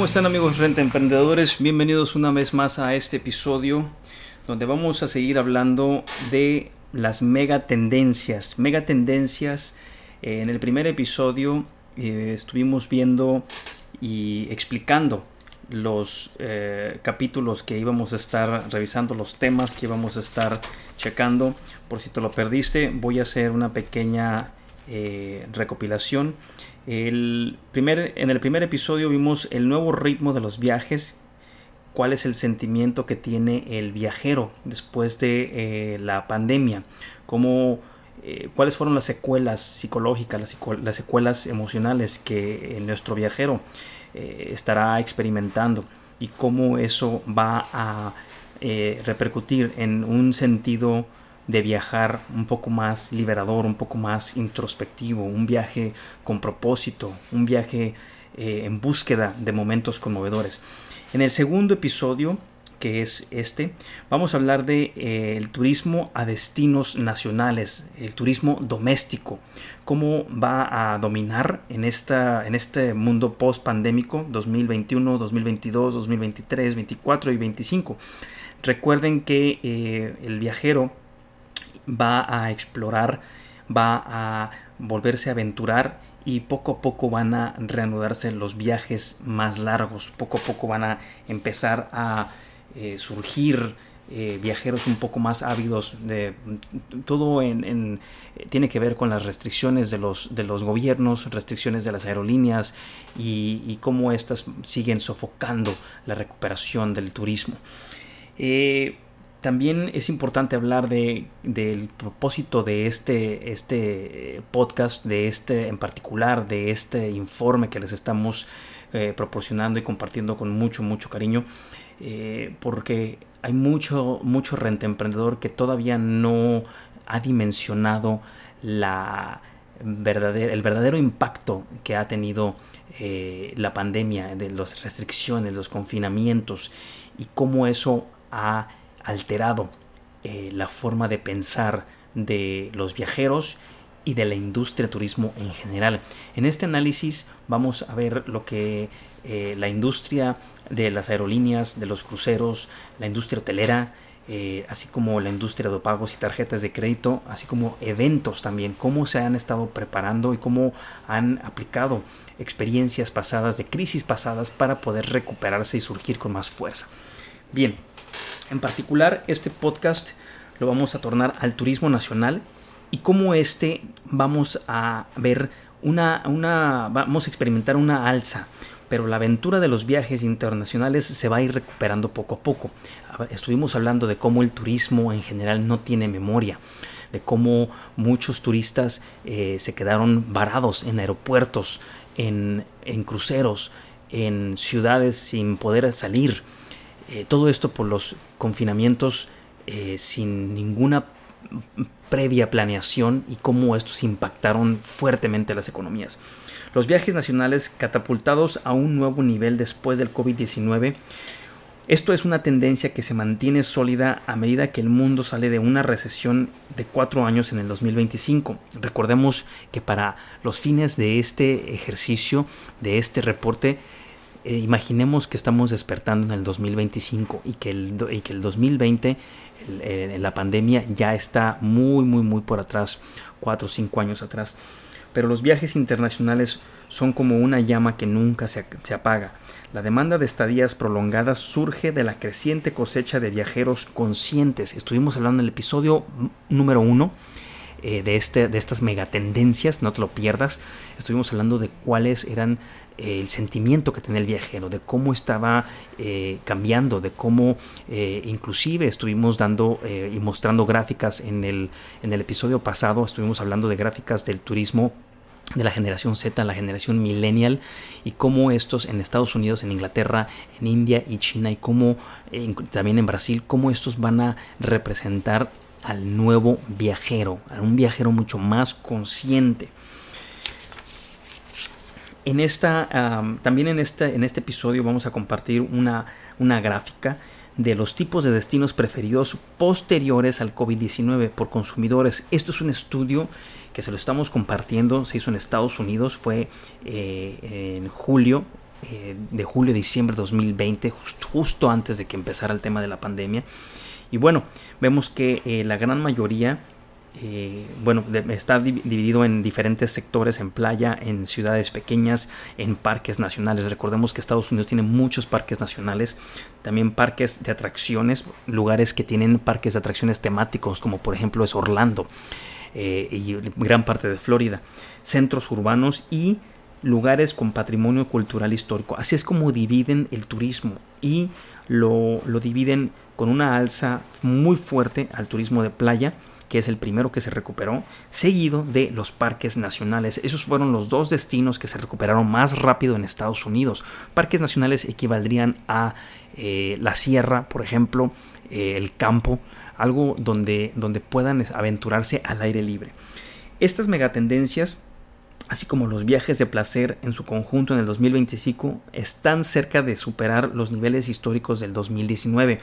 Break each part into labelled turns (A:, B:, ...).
A: ¿Cómo están amigos Renta Emprendedores? Bienvenidos una vez más a este episodio donde vamos a seguir hablando de las mega tendencias. Mega tendencias, eh, en el primer episodio eh, estuvimos viendo y explicando los eh, capítulos que íbamos a estar revisando, los temas que íbamos a estar checando. Por si te lo perdiste, voy a hacer una pequeña eh, recopilación. El primer, en el primer episodio vimos el nuevo ritmo de los viajes, cuál es el sentimiento que tiene el viajero después de eh, la pandemia, cómo, eh, cuáles fueron las secuelas psicológicas, las, secu- las secuelas emocionales que eh, nuestro viajero estará experimentando y cómo eso va a repercutir en un sentido de viajar un poco más liberador, un poco más introspectivo, un viaje con propósito, un viaje eh, en búsqueda de momentos conmovedores. En el segundo episodio, que es este, vamos a hablar de eh, turismo a destinos nacionales, el turismo doméstico, cómo va a dominar en, esta, en este mundo post pandémico 2021, 2022, 2023, 2024 y 2025. Recuerden que eh, el viajero va a explorar, va a volverse a aventurar y poco a poco van a reanudarse los viajes más largos, poco a poco van a empezar a eh, surgir eh, viajeros un poco más ávidos de todo en, en- tiene que ver con las restricciones de los de los gobiernos restricciones de las aerolíneas y, y cómo estas siguen sofocando la recuperación del turismo. Eh, también es importante hablar de, del propósito de este, este eh, podcast, de este en particular, de este informe que les estamos eh, proporcionando y compartiendo con mucho, mucho cariño, eh, porque hay mucho, mucho renta emprendedor que todavía no ha dimensionado la verdadera- el verdadero impacto que ha tenido la pandemia, de las restricciones, los confinamientos y cómo eso ha alterado eh, la forma de pensar de los viajeros y de la industria de turismo en general. En este análisis vamos a ver lo que eh, la industria de las aerolíneas, de los cruceros, la industria hotelera, eh, así como la industria de pagos y tarjetas de crédito, así como eventos también, cómo se han estado preparando y cómo han aplicado experiencias pasadas, de crisis pasadas, para poder recuperarse y surgir con más fuerza. Bien, en particular, este podcast lo vamos a tornar al turismo nacional y como este vamos a ver una, una, vamos a experimentar una alza, pero la aventura de los viajes internacionales se va a ir recuperando poco a poco. Estuvimos hablando de cómo el turismo en general no tiene memoria, de cómo muchos turistas eh, se quedaron varados en aeropuertos, en, en cruceros, en ciudades sin poder salir. Eh, todo esto por los confinamientos eh, sin ninguna previa planeación y cómo estos impactaron fuertemente las economías. Los viajes nacionales catapultados a un nuevo nivel después del COVID-19. Esto es una tendencia que se mantiene sólida a medida que el mundo sale de una recesión de cuatro años en el 2025. Recordemos que para los fines de este ejercicio, de este reporte, eh, imaginemos que estamos despertando en el 2025 y que el, y que el 2020, el- eh, la pandemia, ya está muy, muy, muy por atrás, cuatro o cinco años atrás. Pero los viajes internacionales son como una llama que nunca se, se apaga. La demanda de estadías prolongadas surge de la creciente cosecha de viajeros conscientes. Estuvimos hablando en el episodio número uno eh, de, este, de estas megatendencias, no te lo pierdas. Estuvimos hablando de cuáles eran el sentimiento que tenía el viajero, de cómo estaba eh, cambiando, de cómo eh, inclusive estuvimos dando eh, y mostrando gráficas en el, en el episodio pasado, estuvimos hablando de gráficas del turismo de la generación Z, la generación millennial, y cómo estos en Estados Unidos, en Inglaterra, en India y China, y cómo eh, también en Brasil, cómo estos van a representar al nuevo viajero, a un viajero mucho más consciente. En esta, también en este, en este episodio vamos a compartir una, una gráfica de los tipos de destinos preferidos posteriores al COVID-19 por consumidores. Esto es un estudio que se lo estamos compartiendo, se hizo en Estados Unidos, fue eh, en julio, eh, de julio a diciembre de 2020, justo antes de que empezara el tema de la pandemia. Y bueno, vemos que eh, la gran mayoría eh, bueno, está dividido en diferentes sectores, en playa, en ciudades pequeñas, en parques nacionales. Recordemos que Estados Unidos tiene muchos parques nacionales, también parques de atracciones, lugares que tienen parques de atracciones temáticos, como por ejemplo es Orlando eh, y gran parte de Florida, centros urbanos y lugares con patrimonio cultural histórico. Así es como dividen el turismo y lo, lo dividen con una alza muy fuerte al turismo de playa que es el primero que se recuperó, seguido de los parques nacionales. Esos fueron los dos destinos que se recuperaron más rápido en Estados Unidos. Parques nacionales equivaldrían a eh, la sierra, por ejemplo, eh, el campo, algo donde, donde puedan aventurarse al aire libre. Estas megatendencias así como los viajes de placer en su conjunto en el 2025, están cerca de superar los niveles históricos del 2019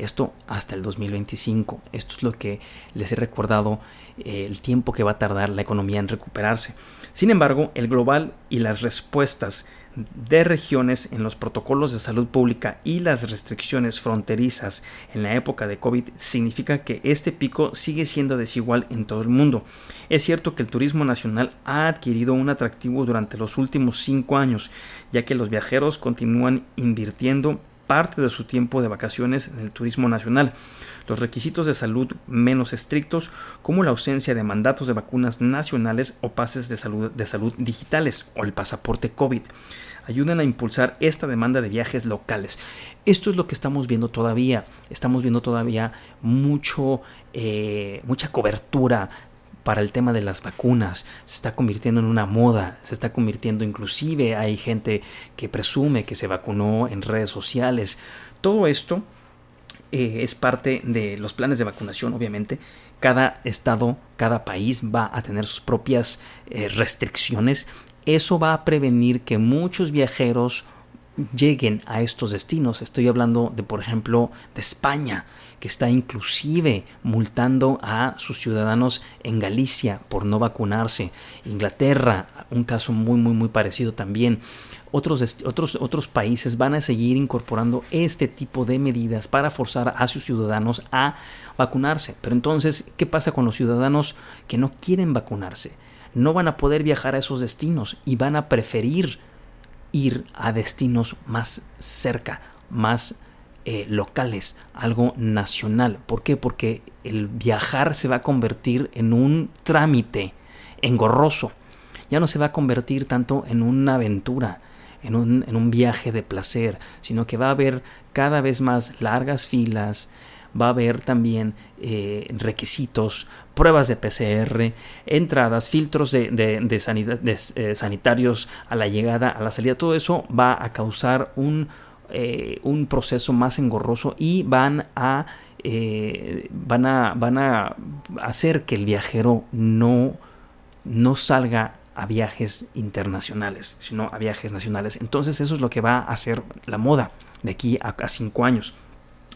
A: esto hasta el 2025. Esto es lo que les he recordado eh, el tiempo que va a tardar la economía en recuperarse. Sin embargo, el global y las respuestas de regiones en los protocolos de salud pública y las restricciones fronterizas en la época de COVID significa que este pico sigue siendo desigual en todo el mundo. Es cierto que el turismo nacional ha adquirido un atractivo durante los últimos cinco años, ya que los viajeros continúan invirtiendo parte de su tiempo de vacaciones en el turismo nacional. Los requisitos de salud menos estrictos, como la ausencia de mandatos de vacunas nacionales o pases de salud, digitales o el pasaporte COVID, ayudan a impulsar esta demanda de viajes locales. Esto es lo que estamos viendo todavía. Estamos viendo todavía mucho, eh, mucha cobertura para el tema de las vacunas. Se está convirtiendo en una moda, se está convirtiendo inclusive hay gente que presume que se vacunó en redes sociales. Todo esto eh, es parte de los planes de vacunación, obviamente. Cada estado, cada país va a tener sus propias eh, restricciones. Eso va a prevenir que muchos viajeros lleguen a estos destinos. Estoy hablando de, por ejemplo, de España, que está inclusive multando a sus ciudadanos en Galicia por no vacunarse. Inglaterra, un caso muy, muy, muy parecido también. Otros, otros, otros países van a seguir incorporando este tipo de medidas para forzar a sus ciudadanos a vacunarse. Pero entonces, ¿qué pasa con los ciudadanos que no quieren vacunarse? No van a poder viajar a esos destinos y van a preferir ir a destinos más cerca, más eh, locales, algo nacional. ¿Por qué? Porque el viajar se va a convertir en un trámite engorroso. Ya no se va a convertir tanto en una aventura, en un, en un viaje de placer, sino que va a haber cada vez más largas filas, va a haber también eh, requisitos, pruebas de PCR, entradas, filtros de, eh, sanitarios a la llegada, a la salida. Todo eso va a causar un, eh, un proceso más engorroso y van a, van a, van a hacer que el viajero no, no salga a viajes internacionales, sino a viajes nacionales. Entonces eso es lo que va a hacer la moda de aquí a cinco años.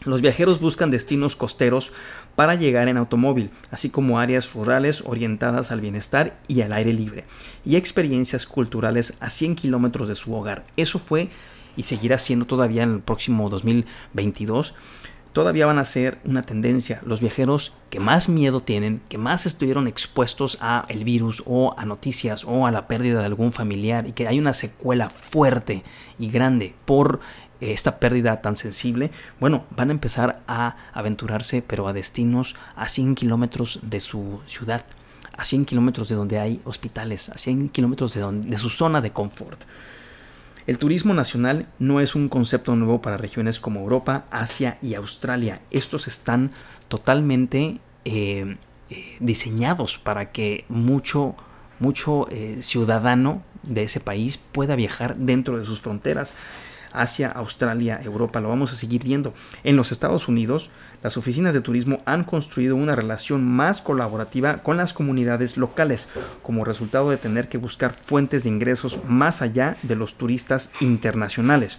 A: Los viajeros buscan destinos costeros para llegar en automóvil, así como áreas rurales orientadas al bienestar y al aire libre, y experiencias culturales a 100 kilómetros de su hogar. Eso fue y seguirá siendo todavía en el próximo 2022. Todavía van a ser una tendencia los viajeros que más miedo tienen, que más estuvieron expuestos a el virus o a noticias o a la pérdida de algún familiar y que hay una secuela fuerte y grande por esta pérdida tan sensible, bueno, van a empezar a aventurarse, pero a destinos a 100 kilómetros de su ciudad, a 100 kilómetros de donde hay hospitales, a 100 kilómetros de, su zona de confort. El turismo nacional no es un concepto nuevo para regiones como Europa, Asia y Australia. Estos están totalmente eh, eh, diseñados para que mucho mucho eh, ciudadano de ese país pueda viajar dentro de sus fronteras. Asia, Australia, Europa, lo vamos a seguir viendo. En los Estados Unidos, las oficinas de turismo han construido una relación más colaborativa con las comunidades locales, como resultado de tener que buscar fuentes de ingresos más allá de los turistas internacionales.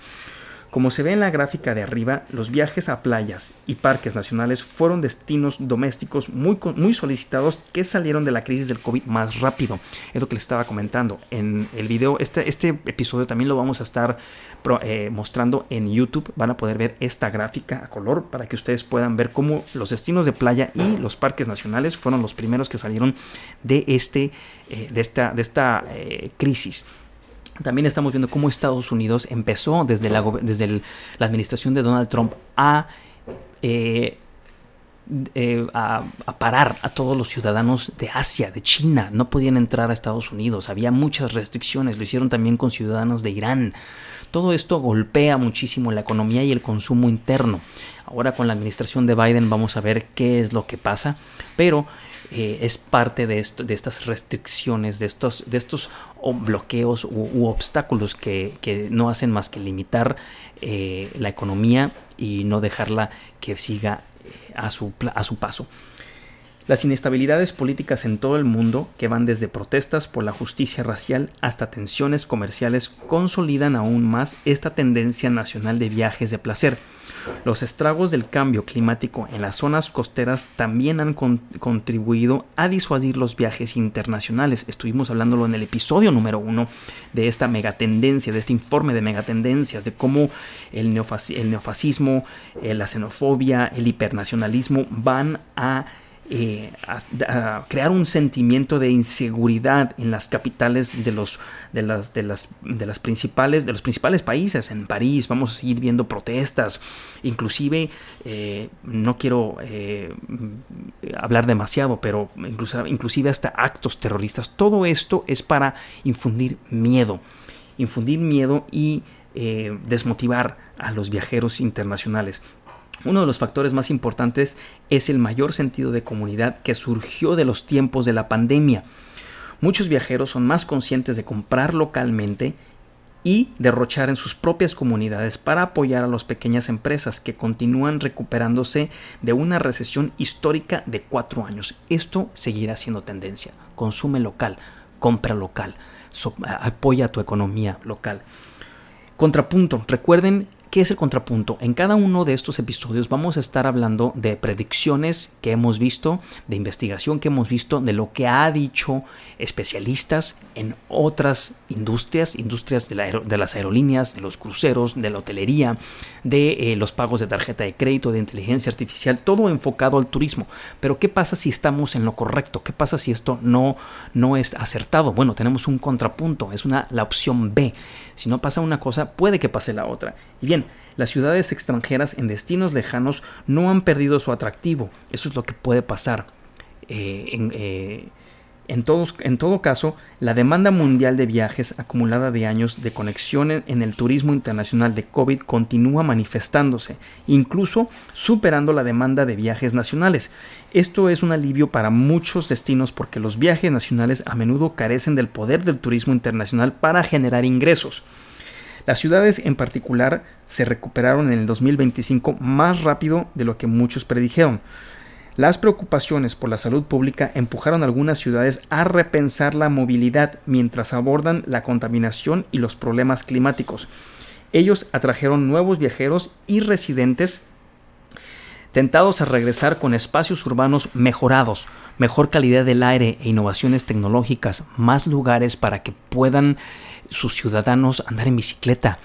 A: Como se ve en la gráfica de arriba, los viajes a playas y parques nacionales fueron destinos domésticos muy, solicitados que salieron de la crisis del COVID más rápido. Es lo que les estaba comentando. En el video, este, este episodio también lo vamos a estar eh, mostrando en YouTube. Van a poder ver esta gráfica a color para que ustedes puedan ver cómo los destinos de playa y los parques nacionales fueron los primeros que salieron de, este, eh, de esta, de eh, crisis. También estamos viendo cómo Estados Unidos empezó desde la, desde la administración de Donald Trump a, eh, eh, a, a, parar a todos los ciudadanos de Asia, de China. No podían entrar a Estados Unidos. Había muchas restricciones. Lo hicieron también con ciudadanos de Irán. Todo esto golpea muchísimo la economía y el consumo interno. Ahora con la administración de Biden vamos a ver qué es lo que pasa. Pero eh, es parte de, esto, de estas restricciones, de estos, de estos bloqueos u, obstáculos que, no hacen más que limitar eh, la economía y no dejarla que siga eh, a su, a su paso. Las inestabilidades políticas en todo el mundo, que van desde protestas por la justicia racial hasta tensiones comerciales, consolidan aún más esta tendencia nacional de viajes de placer los estragos del cambio climático en las zonas costeras también han contribuido a disuadir los viajes internacionales. Estuvimos hablándolo en el episodio número uno de esta megatendencia, de este informe de megatendencias, de cómo el, neofascismo, eh, la xenofobia, el hipernacionalismo van a eh, crear un sentimiento de inseguridad en las capitales de los de las de las de las principales de los principales países. En París vamos a seguir viendo protestas. Inclusive eh, no quiero eh, hablar demasiado pero incluso, inclusive hasta actos terroristas. Todo esto es para infundir miedo infundir miedo y desmotivar a los viajeros internacionales uno de los factores más importantes es el mayor sentido de comunidad que surgió de los tiempos de la pandemia. Muchos viajeros son más conscientes de comprar localmente y derrochar en sus propias comunidades para apoyar a las pequeñas empresas que continúan recuperándose de una recesión histórica de cuatro años. Esto seguirá siendo tendencia. Consume local, compra local, apoya tu economía local. Contrapunto, recuerden ¿Qué es el contrapunto? En cada uno de estos episodios vamos a estar hablando de predicciones que hemos visto, de investigación que hemos visto, de lo que ha dicho especialistas en otras industrias, industrias de, las aerolíneas, de los cruceros, de la hotelería, de eh, los pagos de tarjeta de crédito, de inteligencia artificial, todo enfocado al turismo. Pero ¿qué pasa si estamos en lo correcto? ¿Qué pasa si esto no, no es acertado? Bueno, tenemos un contrapunto, es una, la opción B. Si no pasa una cosa, puede que pase la otra. Y bien, las ciudades extranjeras en destinos lejanos no han perdido su atractivo. Eso es lo que puede pasar. Eh, eh, en, todo caso, la demanda mundial de viajes acumulada de años de conexión en el turismo internacional de COVID continúa manifestándose, incluso superando la demanda de viajes nacionales. Esto es un alivio para muchos destinos porque los viajes nacionales a menudo carecen del poder del turismo internacional para generar ingresos. Las ciudades en particular se recuperaron en el 2025 más rápido de lo que muchos predijeron. Las preocupaciones por la salud pública empujaron a algunas ciudades a repensar la movilidad mientras abordan la contaminación y los problemas climáticos. Ellos atrajeron nuevos viajeros y residentes tentados a regresar con espacios urbanos mejorados, mejor calidad del aire e innovaciones tecnológicas, más lugares para que puedan sus ciudadanos andar en bicicleta,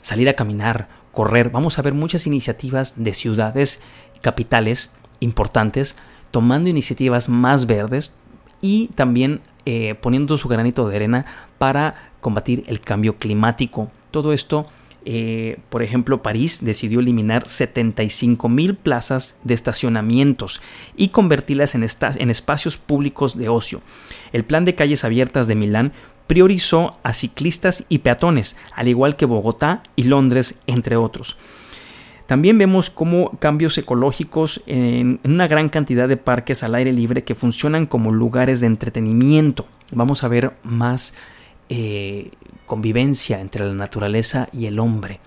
A: salir a caminar, correr. Vamos a ver muchas iniciativas de ciudades capitales importantes tomando iniciativas más verdes y también eh, poniendo su granito de arena para combatir el cambio climático. Todo esto eh, por ejemplo, París decidió eliminar 75 mil plazas de estacionamientos y convertirlas en, en espacios públicos de ocio. El plan de calles abiertas de Milán priorizó a ciclistas y peatones, al igual que Bogotá y Londres, entre otros. También vemos cómo cambios ecológicos en, una gran cantidad de parques al aire libre que funcionan como lugares de entretenimiento. Vamos a ver más eh, convivencia entre la naturaleza y el hombre.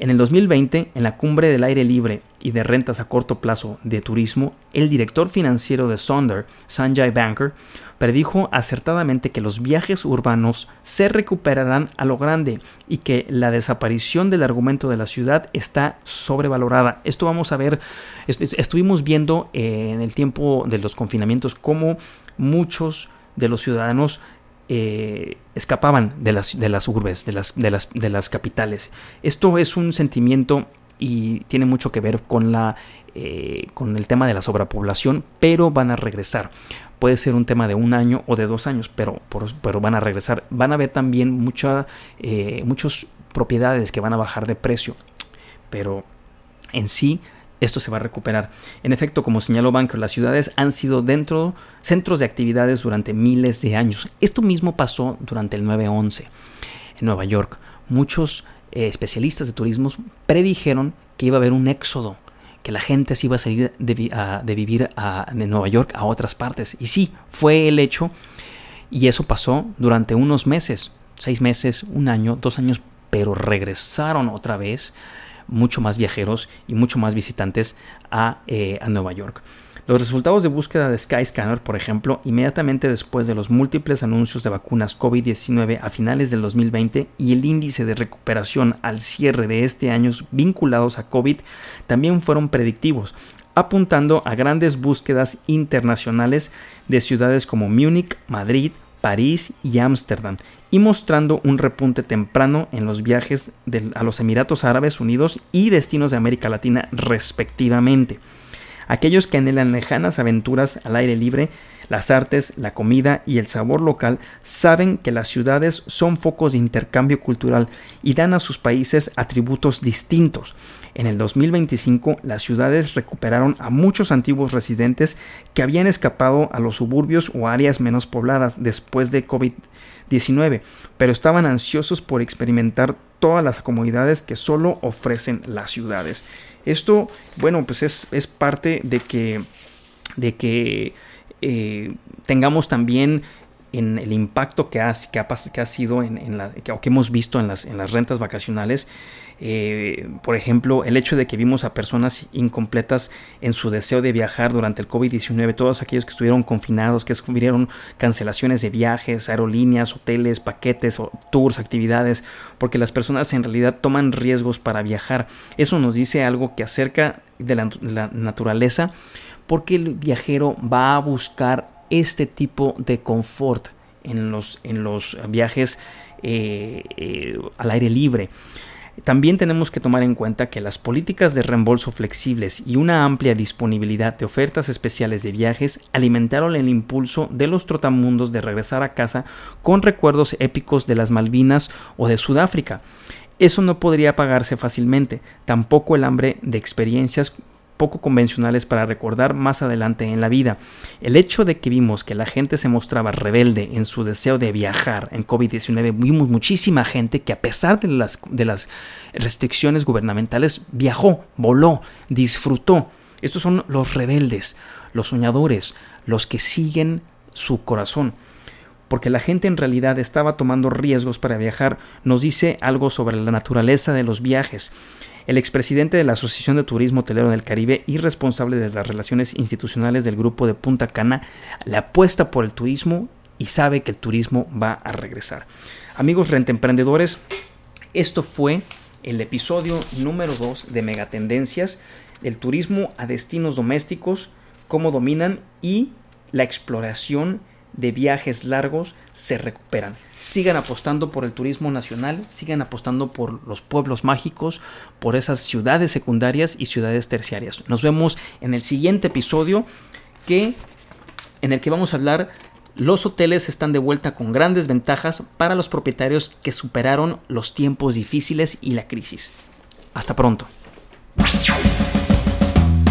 A: En el 2020, en la cumbre del aire libre y de rentas a corto plazo de turismo, el director financiero de Sonder, Sanjay Banker, predijo acertadamente que los viajes urbanos se recuperarán a lo grande y que la desaparición del argumento de la ciudad está sobrevalorada. Esto vamos a ver, estuvimos viendo en el tiempo de los confinamientos cómo muchos de los ciudadanos eh, escapaban de las, de las urbes, de las, de, las, de las capitales. Esto es un sentimiento y tiene mucho que ver con, la, eh, con el tema de la sobrepoblación, pero van a regresar. Puede ser un tema de un año o de dos años, pero, pero van a regresar. Van a haber también mucha, eh, muchas propiedades que van a bajar de precio, pero en sí esto se va a recuperar. En efecto, como señaló Banker, las ciudades han sido dentro centros de actividades durante miles de años. Esto mismo pasó durante el 9-11 en Nueva York. Muchos eh, especialistas de turismo predijeron que iba a haber un éxodo, que la gente se iba a salir de, vivir de Nueva York a otras partes. Y sí, fue el hecho. Y eso pasó durante unos meses, seis meses, un año, dos años, pero regresaron otra vez mucho más viajeros y mucho más visitantes a, eh, a Nueva York. Los resultados de búsqueda de Skyscanner, por ejemplo, inmediatamente después de los múltiples anuncios de vacunas COVID-19 a finales del 2020 y el índice de recuperación al cierre de este año vinculados a COVID, también fueron predictivos, apuntando a grandes búsquedas internacionales de ciudades como Múnich, Madrid, París y Ámsterdam, y mostrando un repunte temprano en los viajes a los Emiratos Árabes Unidos y destinos de América Latina respectivamente. Aquellos que anhelan lejanas aventuras al aire libre, las artes, la comida y el sabor local saben que las ciudades son focos de intercambio cultural y dan a sus países atributos distintos. En el 2025, las ciudades recuperaron a muchos antiguos residentes que habían escapado a los suburbios o áreas menos pobladas después de COVID-19, pero estaban ansiosos por experimentar todas las comodidades que solo ofrecen las ciudades. Esto, bueno, pues es, parte de que, de que eh, tengamos también en el impacto que ha, sido en, la, que, que hemos visto en las, en rentas vacacionales eh, por ejemplo, el hecho de que vimos a personas incompletas en su deseo de viajar durante el COVID-19, todos aquellos que estuvieron confinados, que sufrieron cancelaciones de viajes, aerolíneas, hoteles, paquetes, tours, actividades, porque las personas en realidad toman riesgos para viajar. Eso nos dice algo que acerca de la, naturaleza, porque el viajero va a buscar este tipo de confort en los, en los viajes eh, eh, al aire libre. También tenemos que tomar en cuenta que las políticas de reembolso flexibles y una amplia disponibilidad de ofertas especiales de viajes alimentaron el impulso de los trotamundos de regresar a casa con recuerdos épicos de las Malvinas o de Sudáfrica. Eso no podría pagarse fácilmente, tampoco el hambre de experiencias poco convencionales para recordar más adelante en la vida. El hecho de que vimos que la gente se mostraba rebelde en su deseo de viajar en COVID-19, vimos muchísima gente que a pesar de las, de las restricciones gubernamentales viajó, voló, disfrutó. Estos son los rebeldes, los soñadores, los que siguen su corazón porque la gente en realidad estaba tomando riesgos para viajar, nos dice algo sobre la naturaleza de los viajes el expresidente de la Asociación de Turismo Hotelero del Caribe y responsable de las relaciones institucionales del grupo de Punta Cana, le apuesta por el turismo y sabe que el turismo va a regresar. Amigos rentemprendedores, esto fue el episodio número 2 de Megatendencias, el turismo a destinos domésticos, cómo dominan y la exploración de viajes largos se recuperan. Sigan apostando por el turismo nacional, sigan apostando por los pueblos mágicos, por esas ciudades secundarias y ciudades terciarias. Nos vemos en el siguiente episodio que en el que vamos a hablar los hoteles están de vuelta con grandes ventajas para los propietarios que superaron los tiempos difíciles y la crisis. Hasta pronto.